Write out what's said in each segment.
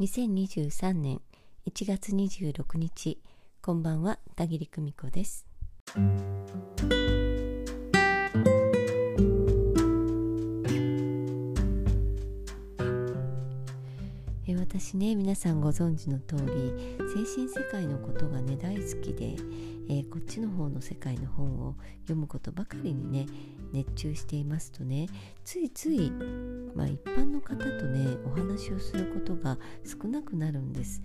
2023年1月26日。こんばんは田切久美子です。え私ね皆さんご存知の通り精神世界のことがね大好きで、えー、こっちの方の世界の本を読むことばかりにね熱中していますとねついつい、まあ、一般の方とねお話をすることが少なくなるんです。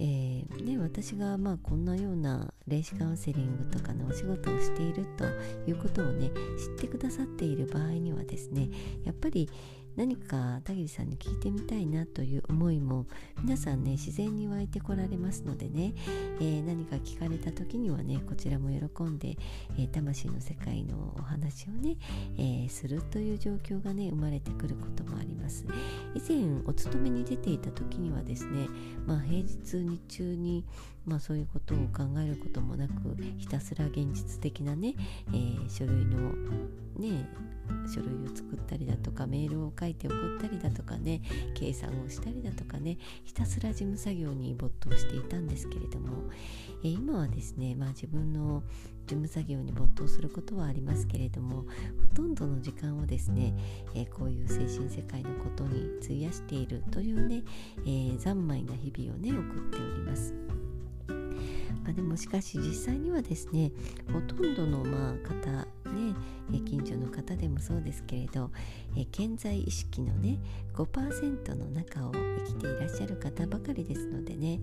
えー、ね、私がまあこんなような霊視カウンセリングとかのお仕事をしているということをね知ってくださっている場合にはですねやっぱり何か田切さんに聞いてみたいなという思いも皆さんね自然に湧いてこられますのでね、えー、何か聞かれた時にはねこちらも喜んで、えー、魂の世界のお話をね、えー、するという状況がね生まれてくることもあります。以前お勤めに出ていた時にはですねまあ平日日中にまあそういうことを考えることもなくひたすら現実的なね、え書類のね書類を作ったりだとかメールを書いて送ったりだとかね計算をしたりだとかねひたすら事務作業に没頭していたんですけれども、え今はですね、まあ、自分の事務作業に没頭することはありますけれどもほとんどの時間をですね、え、こういう精神世界のことに費やしているというね、えー、三昧な日々をね送っております。まあ、でもしかし実際にはですねほとんどのまあ方近所の方でもそうですけれど、え健在意識のね5%の中を生きていらっしゃる方ばかりですのでね、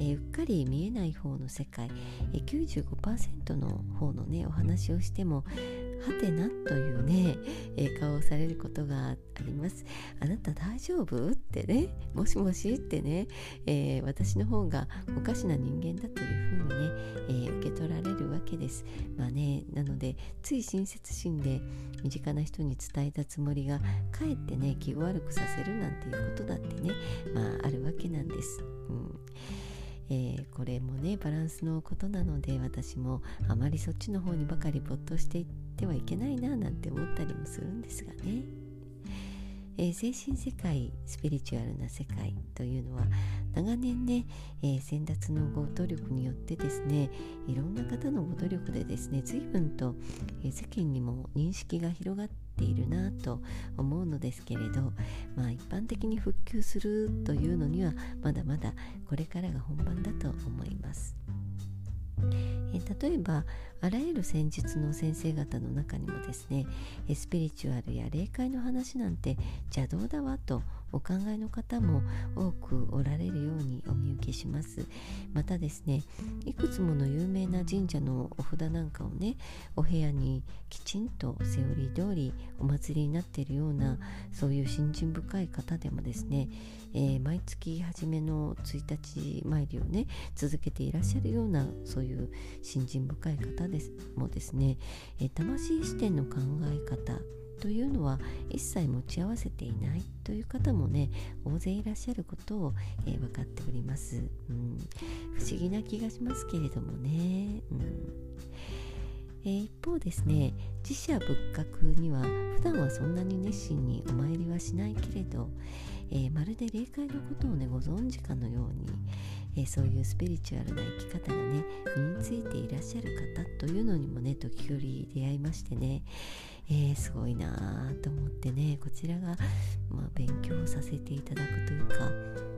うっかり見えない方の世界、え95%の方のねお話をしてもはてなというね、えー、顔をされることがあります。あなた大丈夫？ってね、もしもしってね、えー、私の方がおかしな人間だというふうにね、えー、受け取られるわけです。まあね、なので、つい親切心で身近な人に伝えたつもりが、かえってね、気を悪くさせるなんていうことだってね、まああるわけなんです。うんえー、これもねバランスのことなので私もあまりそっちの方にばかり没頭していってはいけないななんて思ったりもするんですがね、えー、精神世界スピリチュアルな世界というのは長年ね、えー、先達のご努力によってですねいろんな方のご努力でですね随分と、え世間にも認識が広がってているなと思うのですけれど、まあ、一般的に復旧するというのにはまだまだこれからが本番だと思います。え例えばあらゆる戦術の先生方の中にもですねスピリチュアルや霊界の話なんて邪道だわとお考えの方も多くおられるようにお見受けします。またですねいくつもの有名な神社のお札なんかをねお部屋にきちんとセオリー通りお祭りになっているようなそういう信心深い方でもですね、えー、毎月初めの1日参りをね続けていらっしゃるようなそういう信心深い方ですもですね、えー、魂視点の考え方というのは一切持ち合わせていないという方もね大勢いらっしゃることを、えー、分かっております、うん、不思議な気がしますけれどもね、うん。えー、一方ですね自社仏閣には普段はそんなに熱心にお参りはしないけれど、えー、まるで霊界のことをねご存知かのように、えー、そういうスピリチュアルな生き方がね身についていらっしゃる方というのにもね時折出会いましてね、えー、すごいなと思ってねこちらが、まあ、勉強させていただくというか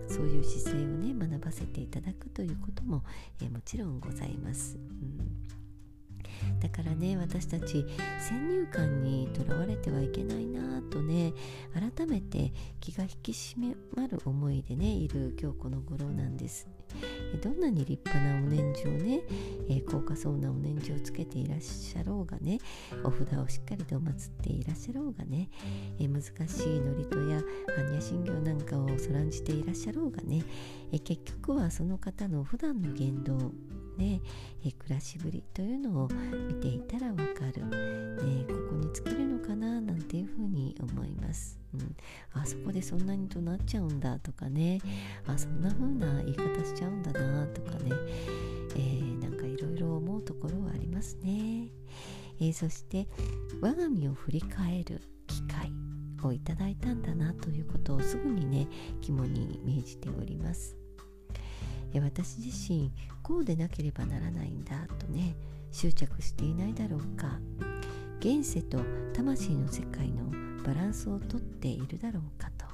そういう姿勢をね学ばせていただくということも、えー、もちろんございます。うんだからね私たち先入観にとらわれてはいけないなとね改めて気が引き締まる思いでねいる今日この頃なんです。どんなに立派なお念じをね、えー、高価そうなお念じをつけていらっしゃろうがねお札をしっかりと祀っていらっしゃろうがね、えー、難しい祝詞や般若心経なんかをそらんじていらっしゃろうがね、えー、結局はその方の普段の言動ね、え暮らしぶりというのを見ていたらわかる、ね、ここに尽きるのかななんていうふうに思います。うん、あそこでそんなにとなっちゃうんだとかね。あそんな風な言い方しちゃうんだなとかね、えー、なんかいろいろ思うところはありますね、えー、そして我が身を振り返る機会をいただいたんだなということをすぐにね肝に銘じております。私自身こうでなければならないんだとね執着していないだろうか。現世と魂の世界のバランスをとっているだろうかと。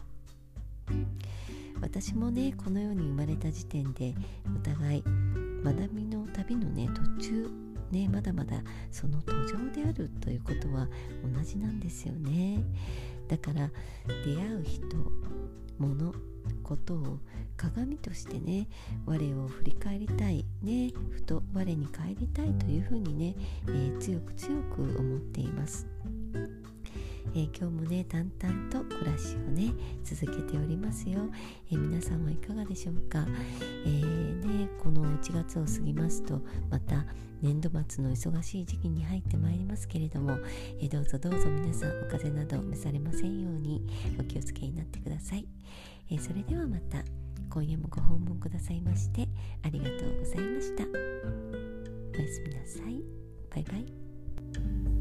私もねこの世に生まれた時点でお互い学びの旅のね途中ねまだまだその途上であるということは同じなんですよね。だから出会う人物ことを鏡としてね我を振り返りたいねふと我に返りたいというふうにね、えー、強く強く思っています。えー、今日もね淡々と暮らしをね続けておりますよ、えー、皆さんはいかがでしょうか、えー、ね、この1月を過ぎますとまた年度末の忙しい時期に入ってまいりますけれども、えどうぞどうぞ皆さんお風邪など召されませんようにお気をつけになってください、えそれではまた今夜もご訪問くださいましてありがとうございました。おやすみなさい。バイバイ。